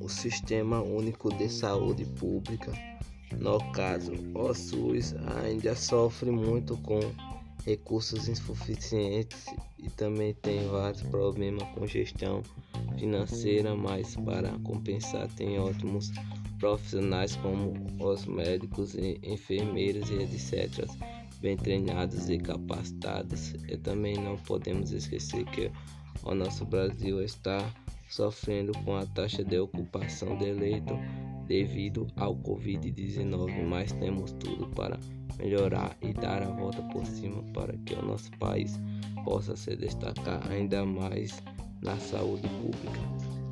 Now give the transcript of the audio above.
o Sistema Único de Saúde Pública, no caso o SUS, ainda sofre muito com recursos insuficientes e também tem vários problemas com gestão financeira, mas para compensar tem ótimos profissionais como os médicos e enfermeiros e etc bem treinados e capacitados. E também não podemos esquecer que o nosso Brasil está sofrendo com a taxa de ocupação de leito devido ao Covid-19, mas temos tudo para melhorar e dar a volta por cima para que o nosso país possa se destacar ainda mais na saúde pública.